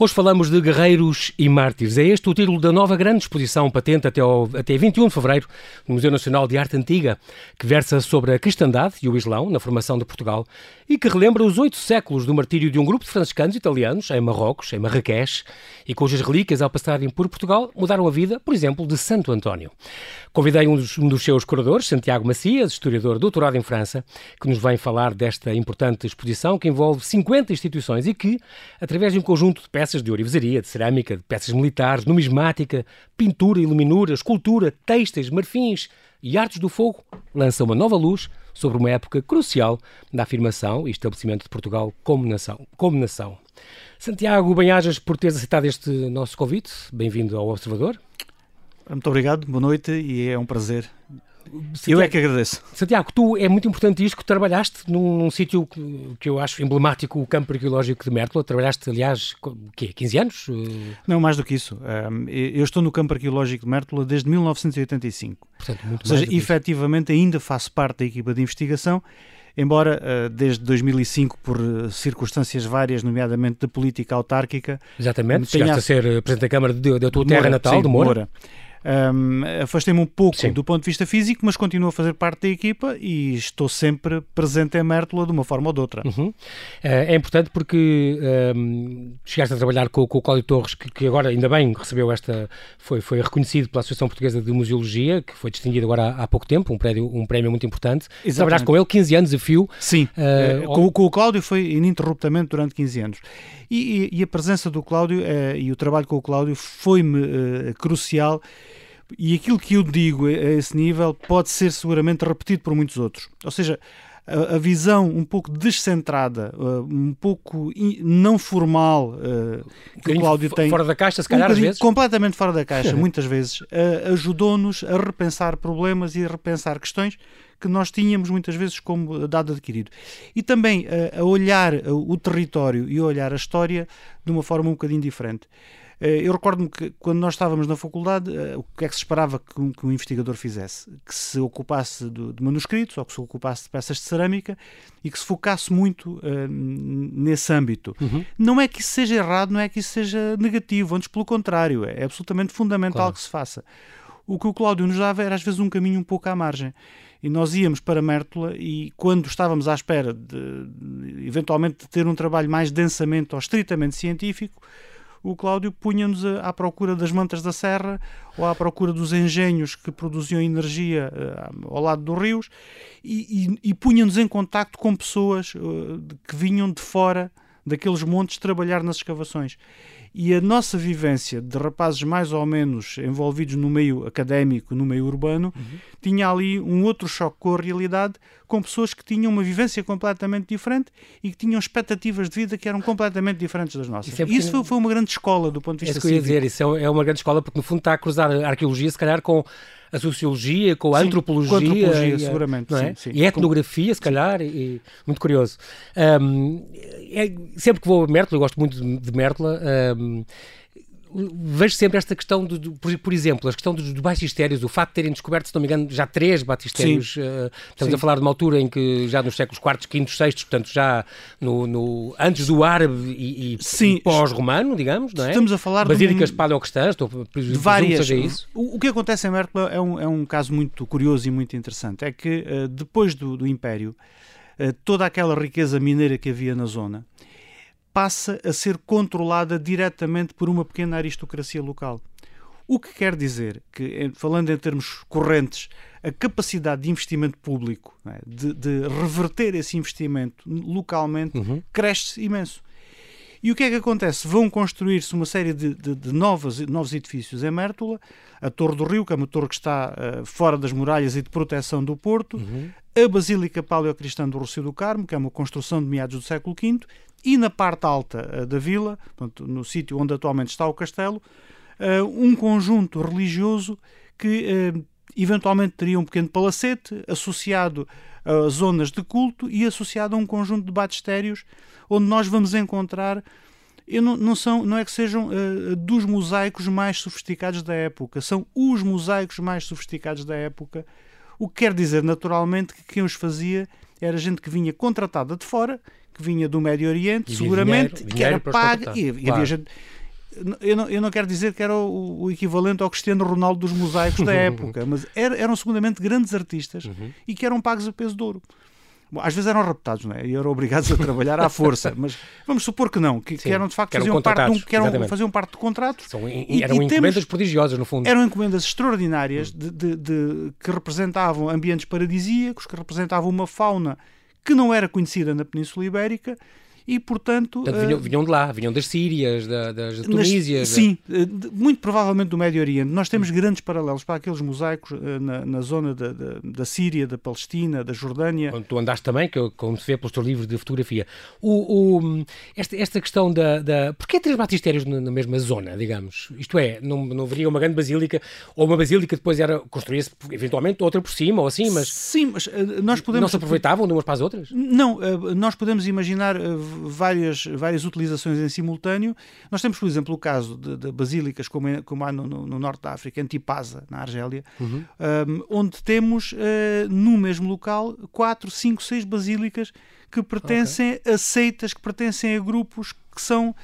Hoje falamos de guerreiros e mártires. É este o título da nova grande exposição patente até, ao, até 21 de fevereiro no Museu Nacional de Arte Antiga, que versa sobre a cristandade e o Islão na formação de Portugal e que relembra os oito séculos do martírio de um grupo de franciscanos italianos em Marrocos, em Marrakech, e cujas relíquias, ao passarem por Portugal, mudaram a vida, por exemplo, de Santo António. Convidei um dos, um dos seus curadores, Santiago Macias, historiador doutorado em França, que nos vem falar desta importante exposição que envolve 50 instituições e que, através de um conjunto de peças de orivesaria, de cerâmica, de peças militares, numismática, pintura, iluminura, escultura, têxteis, marfins e artes do fogo, lança uma nova luz sobre uma época crucial da afirmação e estabelecimento de Portugal como nação. Como nação. Santiago Banhajas, por teres aceitado este nosso convite, bem-vindo ao Observador. Muito obrigado, boa noite e é um prazer. Santiago, eu é que agradeço. Santiago, tu é muito importante isto que trabalhaste num, num sítio que, que, eu acho emblemático, o campo arqueológico de Mértola. Trabalhaste, aliás, o quê? 15 anos? Não, mais do que isso. Eu estou no campo arqueológico de Mértola desde 1985. Portanto, muito Ou seja, efetivamente isso. ainda faço parte da equipa de investigação embora desde 2005, por circunstâncias várias, nomeadamente de política autárquica. Exatamente, chegaste a ser Presidente da Câmara da tua terra natal, sim, de Moura. Moura. Um, Afastei-me um pouco Sim. do ponto de vista físico, mas continuo a fazer parte da equipa e estou sempre presente em Mértola de uma forma ou de outra. Uhum. É importante porque um, chegaste a trabalhar com, com o Cláudio Torres, que, que, agora ainda bem recebeu esta, foi, foi reconhecido pela Associação Portuguesa de Museologia, que foi distinguido agora há, há pouco tempo, um prémio, um prémio muito importante. Exatamente. Trabalhaste com ele 15 anos a fio. Sim, uh, com, com, o Cláudio foi ininterruptamente durante 15 anos. E, e, e a presença do Cláudio uh, e o trabalho com o Cláudio foi-me uh, crucial e aquilo que eu digo a esse nível pode ser seguramente repetido por muitos outros. Ou seja, a, a visão um pouco descentrada, uh, um pouco in, não formal uh, que o Cláudio tem. Fora da caixa, se calhar, um às vezes. Completamente fora da caixa, muitas vezes. Uh, Ajudou-nos a repensar problemas e a repensar questões que nós tínhamos muitas vezes como dado adquirido. E também a olhar o território e a olhar a história de uma forma um bocadinho diferente. Eh, eu recordo-me que quando nós estávamos na faculdade, eh, o que é que se esperava que um, que um investigador fizesse? Que se ocupasse de, de, manuscritos ou que se ocupasse de peças de cerâmica e que se focasse muito uh, nesse âmbito. Uhum. Não é que isso seja errado, não é que isso seja negativo, antes pelo contrário, é absolutamente fundamental claro. que se faça. O que o Cláudio nos dava era às vezes um caminho um pouco à margem e nós íamos para Mértola e quando estávamos à espera de, de eventualmente de ter um trabalho mais densamente ou estritamente científico, o Cláudio punha-nos à procura das mantas da serra ou à procura dos engenhos que produziam energia uh, ao lado dos rios e, e, e punha-nos em contacto com pessoas uh, que vinham de fora daqueles montes trabalhar nas escavações. E a nossa vivência de rapazes mais ou menos envolvidos no meio académico, no meio urbano, uhum. tinha ali um outro choque com a realidade, com pessoas que tinham uma vivência completamente diferente e que tinham expectativas de vida que eram completamente diferentes das nossas. Isso, é porque... isso foi, foi, uma grande escola do ponto de vista é isso que eu ia dizer, isso é, é uma grande escola porque no fundo está a cruzar a arqueologia se calhar com a sociologia, com a sim, antropologia, com a antropologia e, seguramente, é? sim, sim. e a etnografia, se calhar, e, muito curioso. Um, é, sempre que vou a Mértola, eu gosto muito de, de Mértola, um, vejo sempre esta questão, do, do, por, exemplo, a questão dos, dos batistérios, o facto de terem descoberto, se não me engano, já três batistérios. Uh, estamos Sim. a falar de uma altura em que já nos séculos IV, V, VI, portanto, já no, no antes do árabe e, e pós-romano, digamos, não é? Estamos a falar Basílicas de, paleocristãs, estou de várias. Seja isso. O, o, que acontece em Mértola é um, é um caso muito curioso e muito interessante. É que uh, depois do, do Império, uh, toda aquela riqueza mineira que havia na zona passa a ser controlada diretamente por uma pequena aristocracia local. O que quer dizer que, falando em termos correntes, a capacidade de investimento público, é? de, de, reverter esse investimento localmente, uhum. cresce imenso. E o que é que acontece? Vão construir-se uma série de, de, de novos, novos edifícios em Mértola, a Torre do Rio, que é uma torre que está uh, fora das muralhas e de proteção do Porto, uhum. a Basílica Paleocristã do Rocio do Carmo, que é uma construção de meados do século V, e na parte alta uh, da vila, portanto, no sítio onde atualmente está o castelo, uh, um conjunto religioso que uh, eventualmente teria um pequeno palacete associado a zonas de culto e associado a um conjunto de batistérios onde nós vamos encontrar não, não, são, não é que sejam uh, dos mosaicos mais sofisticados da época, são os mosaicos mais sofisticados da época, o que quer dizer naturalmente que quem os fazia era gente que vinha contratada de fora, que vinha do Médio Oriente, e seguramente, dinheiro, que era paga. E, claro. havia gente, eu não, eu não quero dizer que era o, o, equivalente ao Cristiano Ronaldo dos mosaicos da época, mas era, eram seguramente grandes artistas uhum. e que eram pagos a peso de ouro. Bom, às vezes eram raptados, não é? E eram obrigados a trabalhar à força, mas vamos supor que não, que, Sim, que eram de facto eram faziam, parte de um, que eram, faziam parte de contratos. São, e, eram e encomendas temos, prodigiosas, no fundo. Eram encomendas extraordinárias de, de, de, que representavam ambientes paradisíacos, que representavam uma fauna que não era conhecida na Península Ibérica e, portanto... portanto vinham, eh, vinham, de lá, vinham das Sírias, da, das Tunísias... Sim, da... Eh, muito provavelmente do Médio Oriente. Nós temos grandes paralelos para aqueles mosaicos eh, na, na zona da, da, da, Síria, da Palestina, da Jordânia. Onde tu andaste também, que como se vê pelos teus livros de fotografia. O, o, esta, esta questão da... da... Porquê três batistérios na, na, mesma zona, digamos? Isto é, não, não haveria uma grande basílica, ou uma basílica depois era construía-se eventualmente outra por cima, ou assim, mas... Sim, mas nós podemos... Não se aproveitavam de umas para as outras? Não, nós podemos imaginar várias, várias utilizações em simultâneo. Nós temos, por exemplo, o caso de, de basílicas como, é, como há no, no, no, norte da África, Antipasa, na Argélia, uhum. um, onde temos uh, no mesmo local quatro, cinco, seis basílicas que pertencem okay. a seitas, que pertencem a grupos que são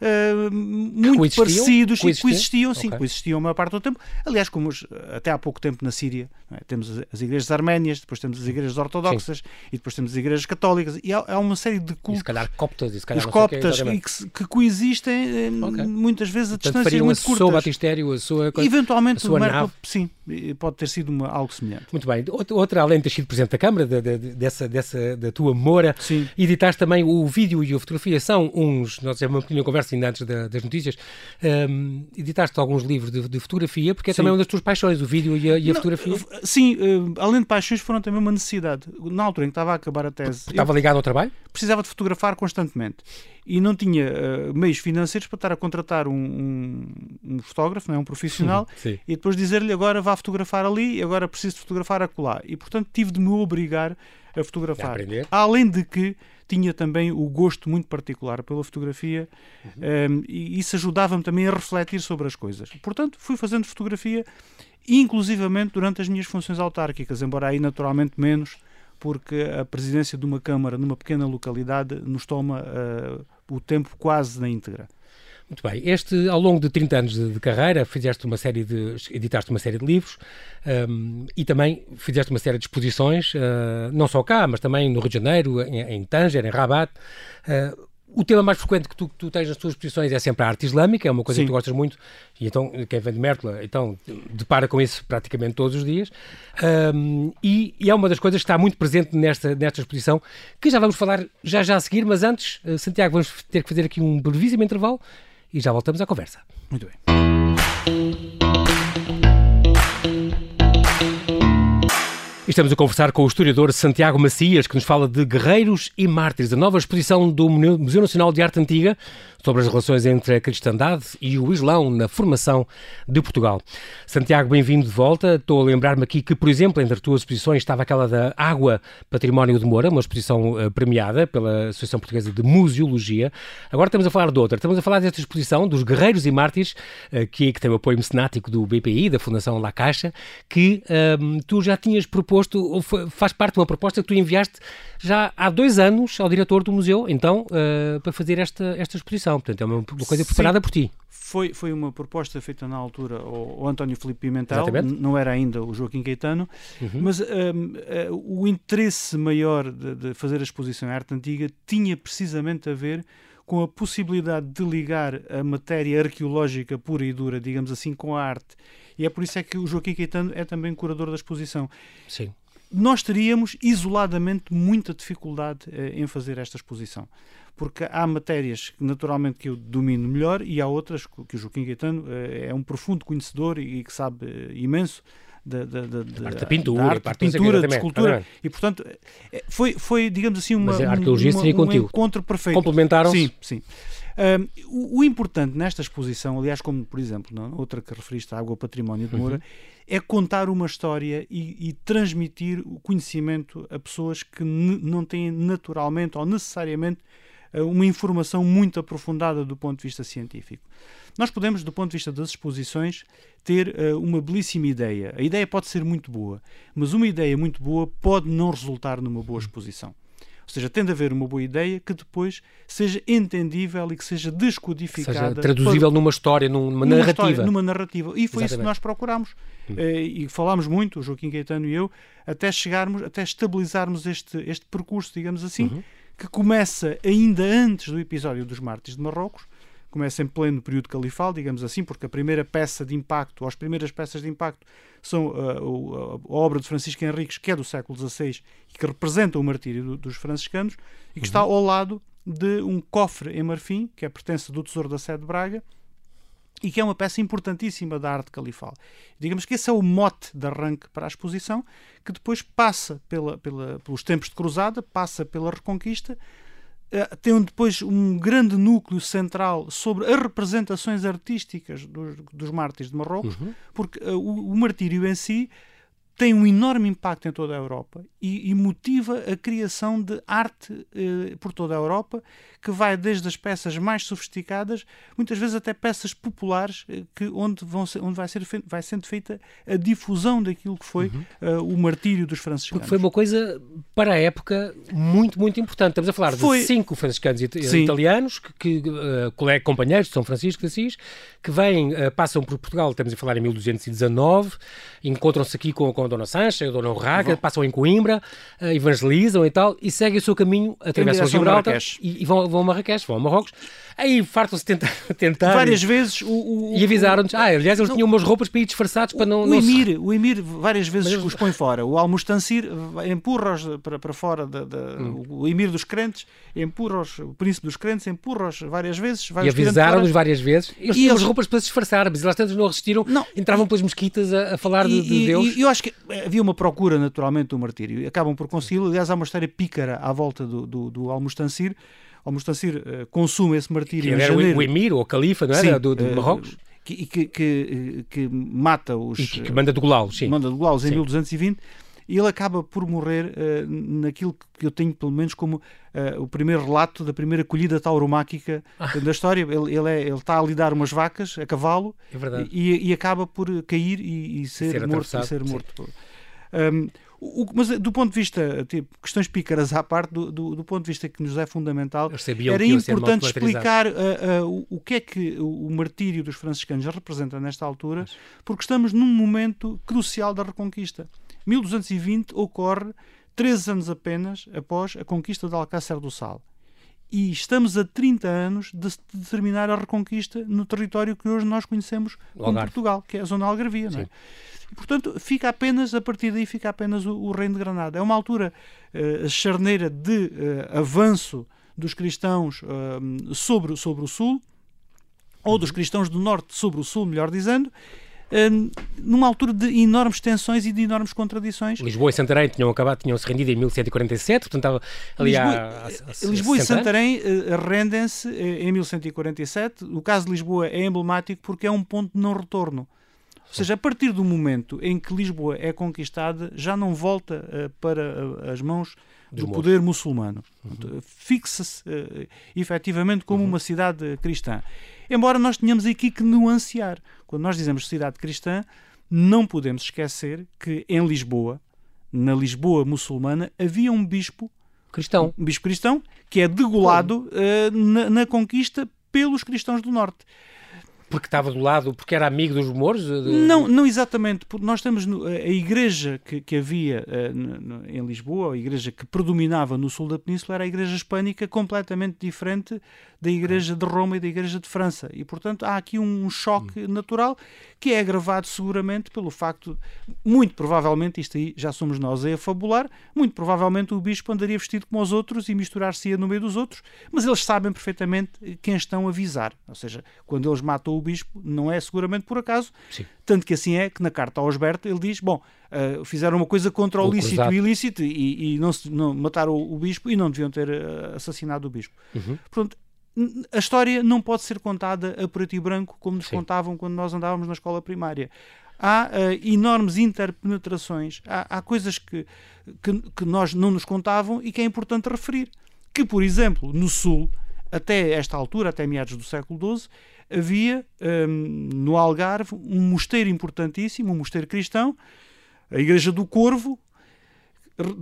uh, muito coexistiam? parecidos coexistiam? e coexistiam, sim, okay. coexistiam a maior parte do tempo. Aliás, como os, até há pouco tempo na Síria, é? temos as igrejas arménias, depois temos as igrejas ortodoxas sim. e depois temos as igrejas católicas e há, há uma série de cultos. E se calhar coptas, e se calhar os coptas, que, que, que, coexistem eh, okay. muitas vezes a Portanto, distâncias muito curtas. O batistério, a sua Eventualmente, a sua Merkel, sim, pode ter sido uma, algo semelhante. Muito bem. Outra, além de ter sido Presidente da Câmara, de, de, dessa, dessa, da tua Moura, sim. editaste também o vídeo e a fotografia. São uns, nós tivemos uma pequena conversa ainda antes das notícias, um, editaste alguns livros de, de fotografia, porque é sim. também uma das tuas paixões, o vídeo e a, e a Não, fotografia. Sim, uh, além de paixões, foram também uma necessidade. Na altura em que estava a acabar a tese. Estava ligado ao trabalho? Precisava de fotografar constantemente e não tinha uh, meios financeiros para estar a contratar um, um, um fotógrafo, não é? um profissional, sim, sim. e depois dizer-lhe agora vá fotografar ali, agora preciso de fotografar acolá. E portanto tive de me obrigar a fotografar. A Além de que tinha também o gosto muito particular pela fotografia uhum. um, e isso ajudava-me também a refletir sobre as coisas. Portanto, fui fazendo fotografia, inclusivamente durante as minhas funções autárquicas, embora aí naturalmente menos, porque a presidência de uma Câmara numa pequena localidade nos toma uh, o tempo quase na íntegra. Muito bem. Este, ao longo de 30 anos de, de carreira, fizeste uma série de, editaste uma série de livros um, e também fizeste uma série de exposições, uh, não só cá, mas também no Rio de Janeiro, em, em Tanger, em Rabat. Uh, o tema mais frequente que tu, que tu, tens nas tuas exposições é sempre a arte islâmica, é uma coisa Sim. que tu gostas muito, e então quem vem de Mértola, então depara com isso praticamente todos os dias, um, e, e, é uma das coisas que está muito presente nesta, nesta exposição, que já vamos falar já já a seguir, mas antes, uh, Santiago, vamos ter que fazer aqui um brevíssimo intervalo e já voltamos à conversa. Muito bem. Estamos a conversar com o historiador Santiago Macias, que nos fala de Guerreiros e Mártires, a nova exposição do Museu Nacional de Arte Antiga, sobre as relações entre a cristandade e o Islão na formação de Portugal. Santiago, bem-vindo de volta. Estou a lembrar-me aqui que, por exemplo, entre as tuas exposições estava aquela da Água Património de Moura, uma exposição uh, premiada pela Associação Portuguesa de Museologia. Agora estamos a falar de outra. Estamos a falar desta exposição dos Guerreiros e Mártires, uh, que, que tem o apoio mecenático do BPI, da Fundação La Caixa, que uh, tu já tinhas proposto, ou faz parte de uma proposta que tu enviaste já há dois anos ao diretor do museu, então, para fazer esta, esta exposição. Portanto, é uma coisa preparada Sim. por ti. Foi, foi uma proposta feita na altura ao, ao António Filipe Pimentel, não era ainda o Joaquim Caetano, uhum. mas um, uh, eh, o interesse maior de, de, fazer a exposição à arte antiga tinha precisamente a ver com a possibilidade de ligar a matéria arqueológica pura e dura, digamos assim, com a arte. E é por isso é que o Joaquim Caetano é também curador da exposição. Sim. Nós teríamos isoladamente muita dificuldade eh, em fazer esta exposição porque há matérias naturalmente que eu domino melhor e há outras que o Joaquim Gaetano eh, é um profundo conhecedor e que sabe eh, imenso da, da, da, da, pintura, da arte, pintura, de escultura. E, portanto, foi, foi, digamos assim, uma, Mas a arqueologia uma, um contigo. encontro perfeito. Complementaram-se? Sim, sim. Um, o, importante nesta exposição, aliás, como por exemplo, na outra que referiste, a Água Património de Moura, uhum. é contar uma história e, e, transmitir o conhecimento a pessoas que não têm naturalmente ou necessariamente uma informação muito aprofundada do ponto de vista científico. Nós podemos, do ponto de vista das exposições, ter uh, uma belíssima ideia. A ideia pode ser muito boa, mas uma ideia muito boa pode não resultar numa boa exposição. Ou seja, tem de haver uma boa ideia que depois seja entendível e que seja descodificada. Seja traduzível para... numa história, numa, numa narrativa. História, numa narrativa. E foi Exatamente. isso que nós procurámos. Hum. Eh, e falámos muito, o Joaquim Gaetano e eu, até chegarmos, até estabilizarmos este, este percurso, digamos assim, uhum. que começa ainda antes do episódio dos Mártires de Marrocos, começa em pleno período califal, digamos assim, porque a primeira peça de impacto, ou as primeiras peças de impacto, são uh, a obra de Francisco Henriques, que é do século XVI e que representa o martírio do, dos franciscanos, e que uhum. está ao lado de um cofre em marfim, que é pertence do Tesouro da Sé de Braga, e que é uma peça importantíssima da arte califal. Digamos que esse é o mote de arranque para a exposição, que depois passa pela, pela, pelos tempos de cruzada, passa pela reconquista, tem depois um grande núcleo central sobre as representações artísticas dos, dos mártires de Marrocos, uhum. porque uh, o, o, martírio em si tem um enorme impacto em toda a Europa e, e motiva a criação de arte eh, por toda a Europa, que vai desde as peças mais sofisticadas, muitas vezes até peças populares, eh, que, onde, vão ser, onde vai, ser vai sendo feita a difusão daquilo que foi uhum. uh, o martírio dos franciscanos. Porque foi uma coisa, para a época, muito, muito importante. Estamos a falar foi... de cinco franciscanos it Sim. italianos, que, que uh, companheiros de São Francisco de Assis, que vêm, uh, passam por Portugal, estamos a falar em 1219, encontram-se aqui com, com Dona Sancha, a Dona Urraga, passam em Coimbra, uh, evangelizam e tal, e seguem o seu caminho, atravessam o Gibraltar e, e, vão, vão a Marrakech, vão a Marrocos. Aí fartam-se tentar, tentar. Várias vezes o. o e avisaram-nos. Ah, aliás, eles não, tinham umas roupas para ir disfarçados para não. O, não Emir, se... o Emir várias vezes Mas... os põe fora. O Almustancir empurra-os para, para fora. Da, da hum. O Emir dos crentes empurra-os, o príncipe dos crentes empurra-os várias vezes. E avisaram-nos várias vezes. Eles tinham eles... as roupas para se disfarçar, mas elas tantas não resistiram, não. entravam pelas mesquitas a, a falar e, de, de e, Deus. E eu acho que havia uma procura, naturalmente, do martírio. Acabam por consegui-lo. Aliás, há uma história pícara à volta do, do, do Almustancir Al-Mustassir uh, consume esse martírio que em janeiro. o emir, ou o califa, não era? Sim, do, do uh, Marrocos? Que, que, que, que, mata os... E que, manda de Gulaus, sim. Manda de Gulaus em 1220 e ele acaba por morrer uh, naquilo que eu tenho pelo menos como uh, o primeiro relato da primeira colhida tauromáquica ah. da história. Ele, ele, é, ele está a lidar umas vacas a cavalo é e, e, acaba por cair e, e ser, ser, morto. E ser morto. Um, o, mas do ponto de vista, tipo, questões pícaras à parte, do, do, do ponto de vista que nos é fundamental, era importante explicar uh, uh, o, o que é que o, o martírio dos franciscanos representa nesta altura, porque estamos num momento crucial da Reconquista. 1220 ocorre três anos apenas após a conquista de Alcácer do Sal. E estamos a 30 anos de, de terminar a reconquista no território que hoje nós conhecemos como Portugal, que é a zona algarvia. Não é? E, portanto, fica apenas, a partir daí, fica apenas o, o Reino de Granada. É uma altura uh, charneira de uh, avanço dos cristãos uh, sobre, sobre o Sul, ou dos cristãos do Norte sobre o Sul, melhor dizendo, numa altura de enormes tensões e de enormes contradições. Lisboa e Santarém tinham acabado, tinham-se rendido em 1147, portanto estava ali Lisboa, a, a, a Lisboa e Santarém uh, rendem-se uh, em 1147. O caso de Lisboa é emblemático porque é um ponto de não retorno. Ou seja, a partir do momento em que Lisboa é conquistada, já não volta uh, para as mãos do poder muçulmano. Uhum. Fixa-se uh, efetivamente como uhum. uma cidade cristã. Embora nós tenhamos aqui que nuancear. Quando nós dizemos cidade cristã, não podemos esquecer que em Lisboa, na Lisboa muçulmana, havia um bispo cristão, um bispo cristão que é degolado uh, na, na conquista pelos cristãos do norte. Porque estava do lado, porque era amigo dos mouros? De... Não, não exatamente. Porque nós temos a igreja que, que havia uh, em Lisboa, a igreja que predominava no sul da península, era a igreja hispânica, completamente diferente da Igreja de Roma e da Igreja de França. E, portanto, há aqui um choque hum. natural que é agravado seguramente pelo facto, muito provavelmente, isto aí já somos nós a fabular, muito provavelmente o bispo andaria vestido como os outros e misturar-se-ia no meio dos outros, mas eles sabem perfeitamente quem estão a avisar. Ou seja, quando eles matam o bispo, não é seguramente por acaso, Sim. tanto que assim é que na carta aos Berta ele diz, bom, uh, fizeram uma coisa contra o, o lícito e ilícito e, e não, se, não mataram o, o, bispo e não deviam ter uh, assassinado o bispo. Uhum. Portanto, a história não pode ser contada a preto e branco como nos Sim. contavam quando nós andávamos na escola primária. Há uh, enormes interpenetrações, há, há coisas que, que, que, nós não nos contavam e que é importante referir. Que, por exemplo, no Sul, até esta altura, até meados do século XII, havia um, no Algarve um mosteiro importantíssimo, um mosteiro cristão, a Igreja do Corvo,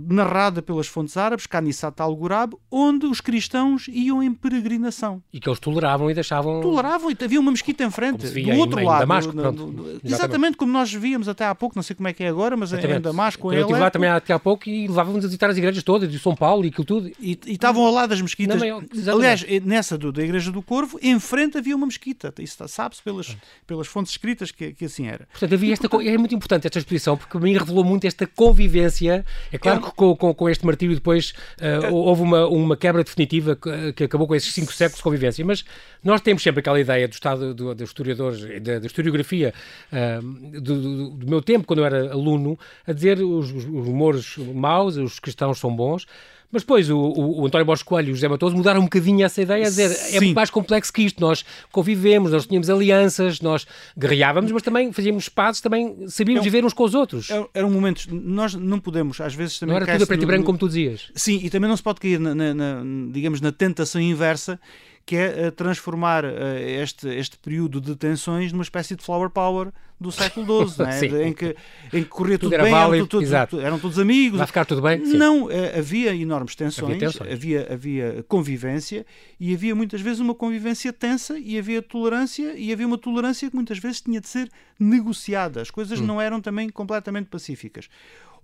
narrada pelas fontes árabes, Canissat al-Ghurab, onde os cristãos iam em peregrinação. E que eles toleravam e deixavam... Toleravam, e havia uma mesquita em frente, do outro em, lado. Em Damasco, no, no, no, exatamente. exatamente. como nós víamos até há pouco, não sei como é que é agora, mas exatamente. em Damasco, Eu estive lá também até há pouco e levávamos a visitar as igrejas todas, de São Paulo e aquilo tudo. E, e estavam ao lado das mesquitas. Maior, Aliás, nessa do, da Igreja do Corvo, em frente havia uma mesquita. Isso sabe-se pelas, pelas fontes escritas que, que assim era. Portanto, havia esta, portanto, é muito importante esta exposição, porque mim revelou muito esta convivência. É claro é, que com, com, com este martírio depois uh, houve uma, uma quebra definitiva que, que, acabou com esses cinco séculos de convivência. Mas nós temos sempre aquela ideia do estado do, dos historiadores, da, da historiografia uh, do, do, do, meu tempo, quando eu era aluno, a dizer os, os, os humores maus, os cristãos são bons. Mas depois o, o, o, António Borges Coelho e o José Matoso mudaram um bocadinho essa ideia, a dizer Sim. é mais complexo que isto. Nós convivemos, nós tínhamos alianças, nós guerreávamos, mas também fazíamos pazes, também sabíamos é um, viver uns com os outros. Eram era um momentos, nós não podemos, às vezes também. Não era tudo a preto no, e branco, como tu dizias. Sim, e também não se pode cair, na, na, na digamos, na tentação inversa que é uh, transformar uh, este, este período de tensões numa espécie de flower power do século XII, né? em, que, em que corria tudo, tudo bem, válido, eram, tudo, tudo, eram, todos amigos. Vai ficar tudo bem? Não, uh, havia enormes tensões, havia, tensões. Havia, havia, convivência e havia muitas vezes uma convivência tensa e havia tolerância e havia uma tolerância que muitas vezes tinha de ser negociada. As coisas hum. não eram também completamente pacíficas.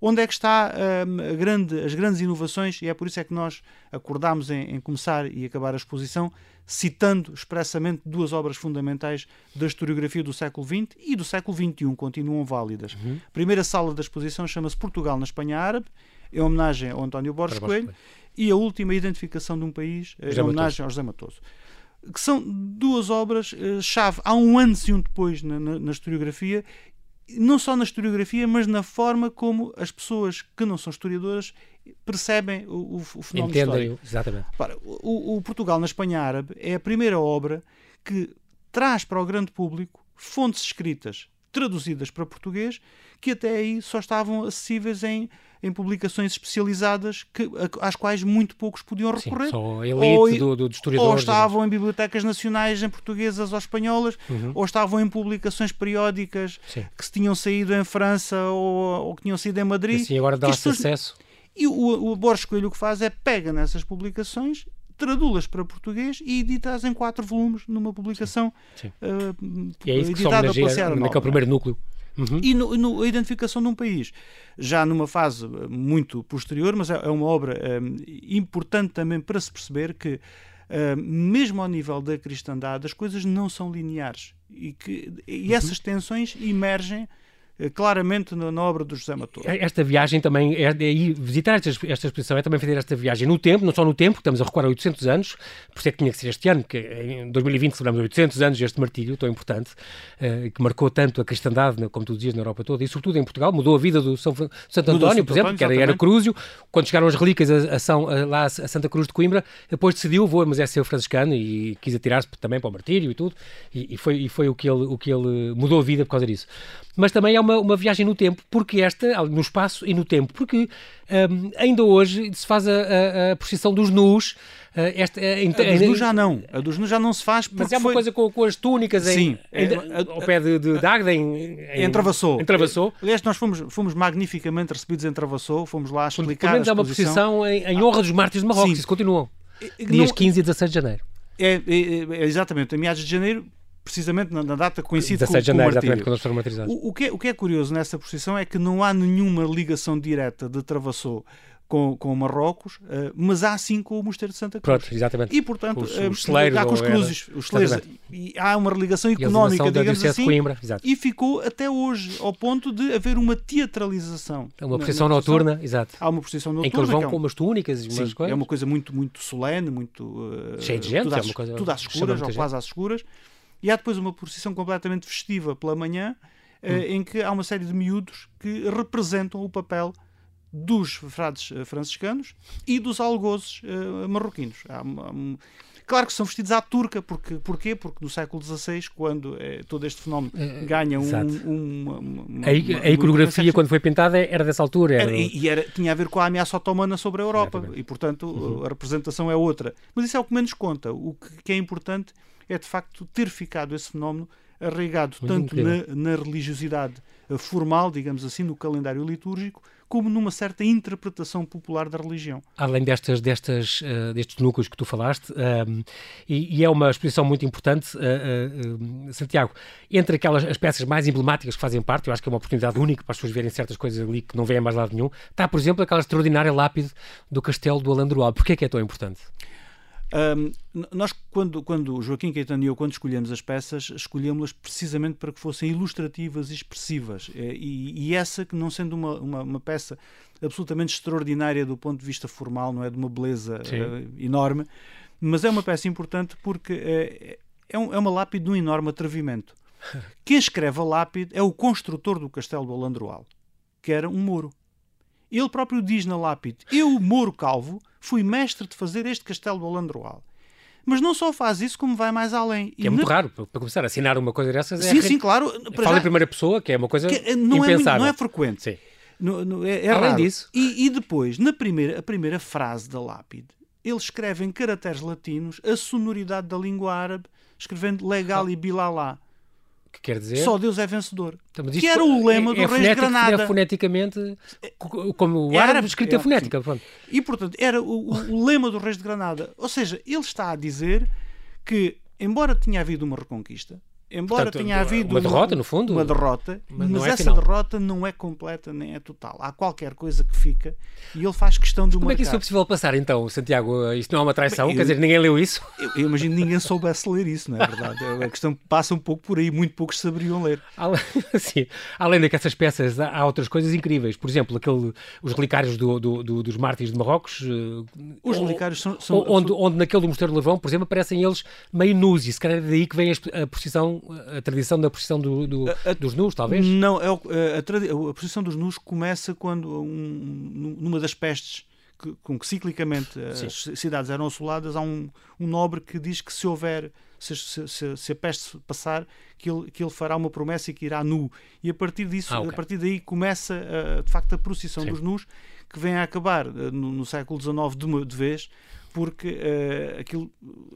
Onde é que está um, grande, as grandes inovações? E é por isso é que nós acordámos em, em começar e acabar a exposição citando expressamente duas obras fundamentais da historiografia do século XX e do século XXI, continuam válidas. Uhum. A primeira sala da exposição chama-se Portugal na Espanha Árabe, em homenagem ao António Borges Coelho, e a última identificação de um país, em homenagem ao José Matoso que são duas obras-chave. Eh, Há um antes e um depois na, na, na, historiografia não só na historiografia, mas na forma como as pessoas que não são historiadoras percebem o, o fenómeno Entendem, histórico. Exatamente. Para, o, o, Portugal na Espanha Árabe é a primeira obra que traz para o grande público fontes escritas traduzidas para português que até aí só estavam acessíveis em em publicações especializadas que, às quais muito poucos podiam recorrer. Sim, só a elite ou, do, do. Ou estavam em bibliotecas nacionais em portuguesas ou espanholas, uhum. ou estavam em publicações periódicas Sim. que se tinham saído em França ou, ou que tinham saído em Madrid. Sim, agora dá-se acesso. E o, o Borges Coelho o que faz é pega nessas publicações traduz-las para português e edita-as em quatro volumes numa publicação Sim. Sim. Uh, e é isso que editada pela naquele primeiro núcleo. Uhum. E no, no, a identificação de um país, já numa fase muito posterior, mas é, é uma obra um, importante também para se perceber que, um, mesmo ao nível da cristandade, as coisas não são lineares e que e uhum. essas tensões emergem eh, claramente na, obra do José Matoso. Esta viagem também, é, é, visitar esta, esta exposição é também fazer esta viagem no tempo, não só no tempo, estamos a recuar a 800 anos, por isso é que tinha que ser este ano, porque em 2020 celebramos 800 anos deste martírio tão importante, uh, que marcou tanto a cristandade, como tu dizias, na Europa toda, e sobretudo em Portugal, mudou a vida do São, Santo António, por exemplo, que era, era Crúzio, quando chegaram as relíquias a, a, São, a, lá a Santa Cruz de Coimbra, depois decidiu, vou, mas é ser franciscano, e quis atirar-se também para o martírio e tudo, e, e, foi, e foi o que, ele, o que ele mudou a vida por causa disso. Mas também é uma, uma viagem no tempo, porque esta, no espaço e no tempo, porque um, ainda hoje se faz a, a, a procissão dos nus. Uh, esta, a, a dos nus já não. A dos nus já não se faz Mas é uma foi... coisa com, com, as túnicas Sim, em, é, ao pé de, de, em, em, em Travassou. Em Travassou. Aliás, nós fomos, fomos magnificamente recebidos em Travassou, fomos lá explicar Pelo menos é uma procissão em, em, honra dos mártires de Marrocos, Sim. isso continuam. Dias não, 15 e 16 de janeiro. É, é, é, exatamente, a meados de janeiro precisamente na, na data coincide 17 de janeiro, exatamente, quando foram martirizados. O, o, que é, o que é curioso nessa procissão é que não há nenhuma ligação direta de Travassou com, com Marrocos, uh, mas há sim com o Mosteiro de Santa Cruz. Pronto, exatamente. E, portanto, os, os celeiros, há com os cruzes, os celeiros, e há uma ligação económica, digamos assim, Coimbra, e ficou até hoje, ao ponto de haver uma teatralização. É uma procissão noturna, exato. Há uma procissão noturna. Em que eles vão é um, com umas túnicas e umas sim, coisas. É uma coisa muito, muito solene, muito... Uh, Cheio de gente, tudo às, é uma coisa... Tudo às escuras, ou quase às escuras. E há depois uma procissão completamente festiva pela manhã, hum. em que há uma série de miúdos que representam o papel dos frades eh, franciscanos e dos algozes uh, marroquinos. Há, há, claro que são vestidos à turca, porque, porquê? Porque no século XVI, quando é, todo este fenómeno ganha um, um, uma, uma, a, a iconografia, quando foi pintada, era dessa altura. Era... Era, e era, tinha a ver com a ameaça otomana sobre a Europa, Exatamente. e portanto uhum. a representação é outra. Mas isso é o que menos conta. O que, que é importante é de facto ter ficado esse fenómeno arraigado tanto na, na, religiosidade eh, formal, digamos assim, no calendário litúrgico, como numa certa interpretação popular da religião. Além destas, destas, uh, destes núcleos que tu falaste, ehm, e, e, é uma exposição muito importante, uh, uh, Santiago, entre aquelas as peças mais emblemáticas que fazem parte, eu acho que é uma oportunidade única para as pessoas verem certas coisas ali que não vêm a mais lado nenhum, está, por exemplo, aquela extraordinária lápide do castelo do Alandroal. Porquê é que é tão importante? Um, nós, quando, quando Joaquim Caetano e eu, quando escolhemos as peças, escolhemos-las precisamente para que fossem ilustrativas e expressivas. É, e, e essa, que não sendo uma, uma, uma, peça absolutamente extraordinária do ponto de vista formal, não é de uma beleza uh, enorme, mas é uma peça importante porque é, é, um, é uma lápide de um enorme atrevimento. Quem escreve a lápide é o construtor do castelo do Alandroal, que era um moro. Ele próprio diz na lápide: Eu, Moro Calvo, fui mestre de fazer este castelo do Alandroal. Mas não só faz isso, como vai mais além. Que é muito na... raro, para começar, assinar uma coisa dessas é. Sim, sim, claro. Fala já... em primeira pessoa, que é uma coisa que não impensável. É não é frequente. Sim. No, no, é, é além raro. disso. E, e, depois, na primeira, a primeira frase da lápide, ele escreve em caracteres latinos a sonoridade da língua árabe, escrevendo legal e bilalá que quer dizer... Só Deus é vencedor. Então, que era o lema é, do é Reis de Granada. É foneticamente, como o árabe escrito é, fonética. E, portanto, era o, o, lema do Reis de Granada. Ou seja, ele está a dizer que, embora tenha havido uma reconquista, Embora Portanto, tenha havido uma derrota, uma, no fundo, uma derrota, mas, mas é essa final. derrota não é completa nem é total. Há qualquer coisa que fica e ele faz questão de Como marcar. é que isso foi possível passar então, Santiago? Isto não é uma traição? Eu, Quer dizer, ninguém leu isso? Eu, eu imagino que ninguém soubesse ler isso, não é verdade? A questão passa um pouco por aí, muito poucos saberiam ler. Além, sim, além dessas peças, há outras coisas incríveis. Por exemplo, aquele, os relicários do, do, do, dos mártires de Marrocos. Eh, os relicários são. são onde, onde naquele do Mosteiro do Levão, por exemplo, aparecem eles meio nus e se calhar é daí que vem a, a procissão, a tradição da posição do, do, a, dos nus, talvez? Não, é, a, a, a, posição dos nus começa quando, um, numa das pestes que, com que ciclicamente Sim. as cidades eram assoladas, há um, um nobre que diz que se houver, se, se, se, a peste passar, que ele, que ele fará uma promessa e que irá nu. E a partir disso, ah, okay. a partir daí começa de facto a procissão Sim. dos nus, que vem a acabar no, no século XIX de, de vez porque uh, aquilo.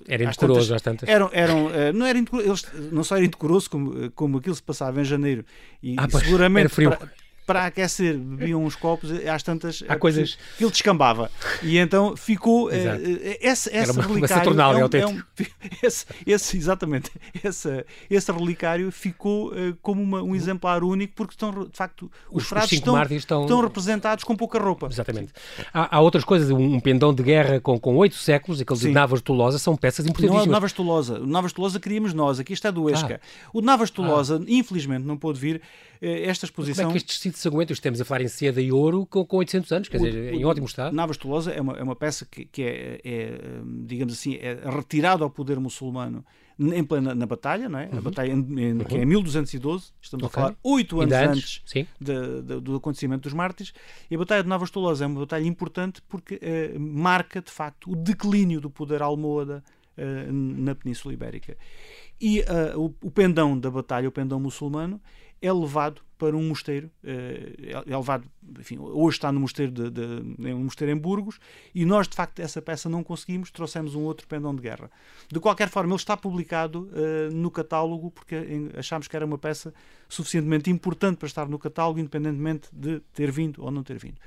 Era indecoroso às tantas. Eram, eram, uh, não, era indecoroso, eles, não só era indecoroso, como, como aquilo se passava em janeiro. E, ah, e seguramente. Era frio. Para, para aquecer bebiam uns copos, às tantas Há coisas que ele descambava. E então ficou Exato. uh, esse, esse uma, relicário. Uma é um, é um, esse, esse, exatamente, esse, esse relicário ficou uh, como uma, um exemplar único, porque estão, de facto, os, os frades estão, estão... estão... representados com pouca roupa. Exatamente. Há, há, outras coisas, um pendão de guerra com, com oito séculos, aquele Sim. de Navas Tolosa, são peças importantíssimas. Não, Navas Tolosa. O Navas Tolosa queríamos nós, aqui está do Esca. Ah. O Navas de Tolosa, ah. infelizmente, não pôde vir eh, esta exposição. Como é que estes tecidos se aguentam? Estamos a falar em seda e ouro com, com 800 anos, quer o, dizer, o, em ótimo estado. Navas Tolosa é uma, é uma peça que, que é, é, digamos assim, é retirada ao poder muçulmano em plena na batalha, não é? Uhum. A batalha em, em, uhum. que é em 1212, estamos okay. a falar oito anos antes, antes de, de, do acontecimento dos mártires, e a Batalha de Navas Tolosa é uma batalha importante porque eh, marca, de facto, o declínio do poder almohada eh, na Península Ibérica. E uh, o, o pendão da batalha, o pendão muçulmano, é levado para um mosteiro, eh, é levado, enfim, hoje está no mosteiro de, de, um mosteiro em Burgos, e nós, de facto, essa peça não conseguimos, trouxemos um outro pendão de guerra. De qualquer forma, ele está publicado uh, no catálogo, porque achámos que era uma peça suficientemente importante para estar no catálogo, independentemente de ter vindo ou não ter vindo.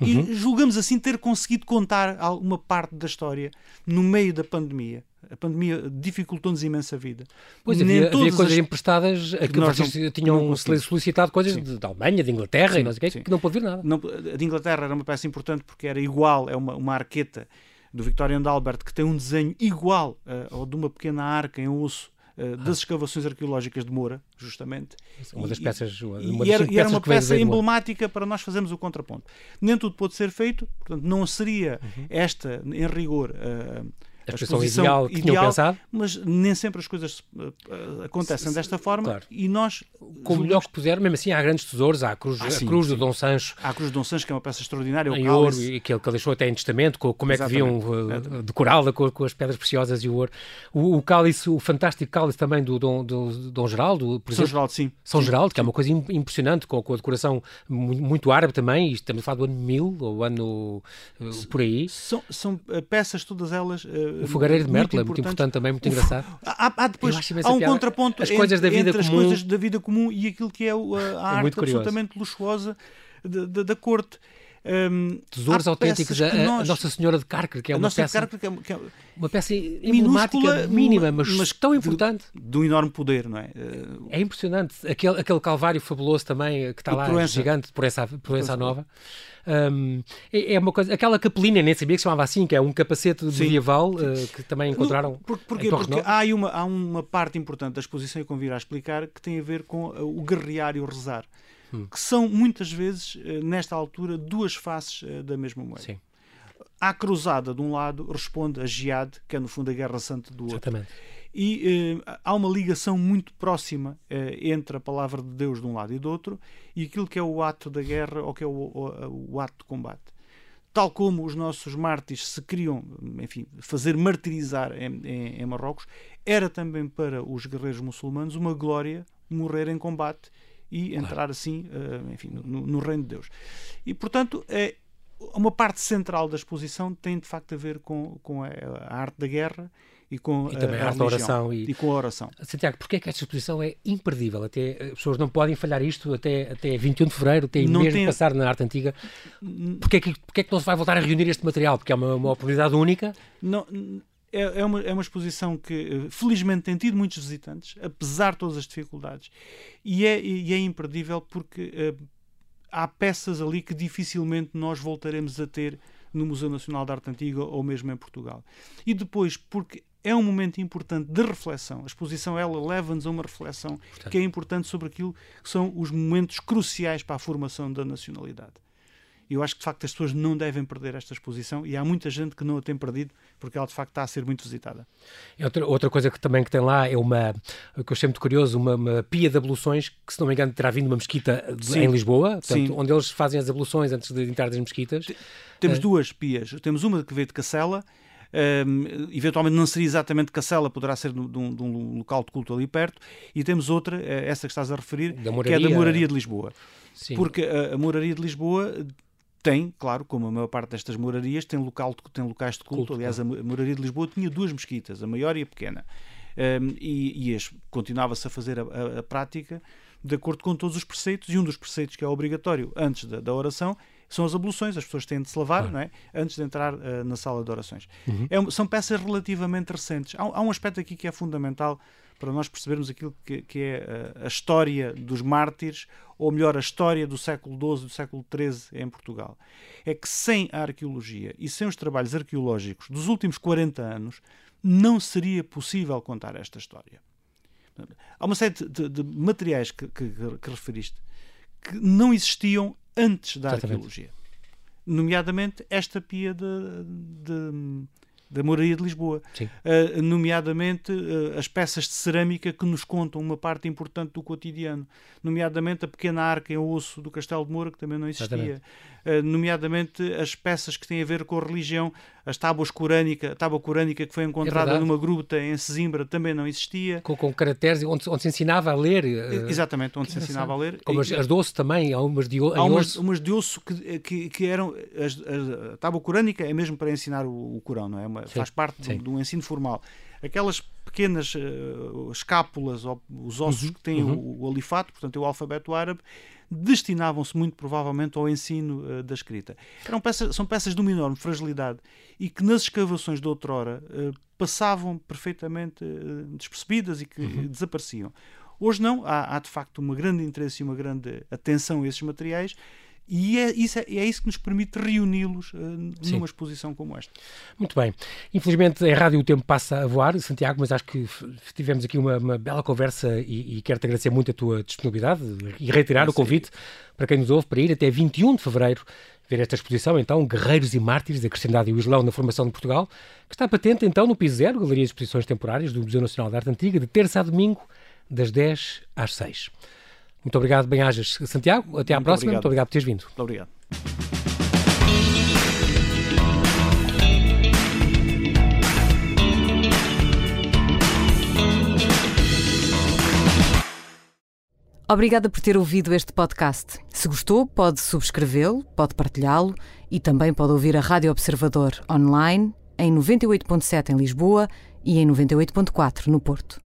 Uhum. E julgamos assim ter conseguido contar alguma parte da história no meio da pandemia a pandemia dificultou-nos imensa a vida. Pois havia, havia coisas as... emprestadas a que nós não, tinham não solicitado coisas de, da Alemanha, de Inglaterra sim, e não sei o que, que não pôde vir nada. Não, a de Inglaterra era uma peça importante porque era igual, é uma, uma arqueta do Victorian de Albert que tem um desenho igual uh, ao de uma pequena arca em osso uh, das escavações arqueológicas de Moura, justamente. Uma das peças. Uma e, das era, e era uma peça emblemática para nós fazermos o contraponto. Nem tudo pode ser feito, portanto, não seria uhum. esta, em rigor, uh, a expressão ideal que ideal, pensado. Mas nem sempre as coisas uh, acontecem desta forma claro. e nós... Como melhor que puder, mesmo assim há grandes tesouros, há a cruz, ah, sim, a cruz sim. do Dom Sancho. Há a cruz do Dom Sancho, que é uma peça extraordinária. Em ouro, e que ele, deixou até em testamento, com, como é que deviam uh, decorá-la com, com, as pedras preciosas e o ouro. O, o cálice, o fantástico cálice também do Dom, do, do Dom Geraldo, por São exemplo. Geraldo, sim. São sim, Geraldo, que é uma coisa impressionante, com, com a decoração muito, muito árabe também, e estamos a falar do ano 1000, ou ano uh, por aí. São, são peças, todas elas, O fogareiro de Mértola é muito importante também, muito engraçado. Há, há depois há um contraponto as coisas da vida entre comum. as coisas da vida comum e aquilo que é a, a é arte absolutamente luxuosa da, da corte. Um, Tesouros autênticos, a, nós, a, Nossa Senhora de Carker, que é uma peça, que é, que é, uma peça emblemática, mínima, mas, mas tão importante. De, de, um enorme poder, não é? É impressionante. Aquele, aquele calvário fabuloso também, que está lá, Proença. gigante, por essa, por essa nova. Um, é, é, uma coisa, aquela capelinha, nem sabia que se chamava assim, que é um capacete medieval uh, que também encontraram. No, por, porque porque há, uma, há uma parte importante da exposição, e convido a explicar, que tem a ver com o guerrear e o rezar hum. que são muitas vezes, eh, nesta altura, duas faces eh, da mesma moeda. Sim. A cruzada, de um lado, responde a jihad, que é no fundo a guerra santa do outro. Exatamente. E eh, há uma ligação muito próxima eh, entre a palavra de Deus de um lado e do outro e aquilo que é o ato da guerra ou que é o, o, o ato de combate tal como os nossos mártires se queriam, enfim, fazer martirizar em, em, em, Marrocos, era também para os guerreiros muçulmanos uma glória morrer em combate e entrar claro. assim, uh, enfim, no, no, reino de Deus. E, portanto, é, uma parte central da exposição tem de facto a ver com, com a, a arte da guerra e com e também a, a arte da oração e... e... com a oração. Santiago, porquê é que esta exposição é imperdível? Até, as pessoas não podem falhar isto até, até 21 de Fevereiro, até não mesmo tem... passar na arte antiga. Porquê é, que, porquê é que não se vai voltar a reunir este material? Porque é uma, uma oportunidade única? Não, é, é, uma, é uma exposição que eh, felizmente tem tido muitos visitantes, apesar de todas as dificuldades, e é, e é imperdível porque uh, há peças ali que dificilmente nós voltaremos a ter no Museu Nacional de Arte Antiga ou mesmo em Portugal. E depois, porque é um momento importante de reflexão. A exposição ela leva-nos a uma reflexão Portanto. que é importante sobre aquilo que são os momentos cruciais para a formação da nacionalidade. Eu acho que de facto as pessoas não devem perder esta exposição e há muita gente que não a tem perdido porque ela de facto está a ser muito visitada. Outra, outra coisa que também que tem lá é uma, que eu achei muito curioso, uma, uma pia de abluções que se não me engano terá vindo uma mesquita Sim. em Lisboa, portanto, onde eles fazem as abluções antes de entrar nas mesquitas. Temos uh, duas pias, temos uma que veio de Cacela, um, eventualmente não seria exatamente Cacela, poderá ser de um, de um, local de culto ali perto, e temos outra, eh, essa que estás a referir, que é da Moraria de Lisboa. Sim. Porque a, a Moraria de Lisboa tem, claro, como a maior parte destas morarias, tem, local, tem locais de culto. culto Aliás, a moraria de Lisboa tinha duas mesquitas, a maior e a pequena. Um, e, e continuava-se a fazer a, a, a, prática de acordo com todos os preceitos, e um dos preceitos que é obrigatório antes da, da oração são as abluções, as pessoas têm de se lavar ah. não é? antes de entrar uh, na sala de orações. Uhum. É, são peças relativamente recentes. Há, há, um aspecto aqui que é fundamental para nós percebermos aquilo que, que é a, a, história dos mártires, ou melhor, a história do século XII do século XIII em Portugal. É que sem a arqueologia e sem os trabalhos arqueológicos dos últimos 40 anos, não seria possível contar esta história. Há uma série de, de materiais que, que, que, referiste que não existiam antes da Exatamente. arqueologia. Nomeadamente esta pia de, de da Moraria de Lisboa, uh, nomeadamente uh, as peças de cerâmica que nos contam uma parte importante do cotidiano, nomeadamente a pequena arca em osso do Castelo de Moura, que também não existia, uh, nomeadamente as peças que têm a ver com a religião, as tábuas corânica, a tábua corânica que foi encontrada é numa gruta em Sesimbra também não existia. Com, com caracteres onde, onde se ensinava a ler. Exatamente, onde se ensinava a ler. Como as, as osso também, há umas de, há umas, umas de osso que, que, que eram, as, a tábua corânica é mesmo para ensinar o, o Corão, não é? Uma, faz parte do, do, ensino formal. Aquelas pequenas uh, escápulas, ou, os ossos uhum, que têm uhum. o, o, alifato, portanto, é o alfabeto árabe, destinavam-se muito provavelmente ao ensino uh, da escrita. Eram peças, são peças de uma enorme fragilidade e que nas escavações de outrora uh, passavam perfeitamente despercebidas e que uhum. desapareciam. Hoje não, há, há de facto um grande interesse e uma grande atenção a esses materiais e é isso, é isso que nos permite reuni-los uh, numa exposição como esta. Muito bem. Infelizmente, em rádio o tempo passa a voar, Santiago, mas acho que tivemos aqui uma, uma bela conversa e, e quero-te agradecer muito a tua disponibilidade e reiterar o convite para quem nos ouve para ir até 21 de fevereiro ver esta exposição, então, Guerreiros e Mártires da Cristandade e o Islão na Formação de Portugal, que está patente, então, no Piso Zero, Galeria de Exposições Temporárias do Museu Nacional de Arte Antiga, de terça a domingo, das 10 às 6. Muito obrigado, bem-ajas, Santiago. Até à Muito próxima. Obrigado. Muito obrigado por teres vindo. Muito obrigado. Obrigada por ter ouvido este podcast. Se gostou, pode subscrevê-lo, pode partilhá-lo e também pode ouvir a Rádio Observador online em 98.7 em Lisboa e em 98.4 no Porto.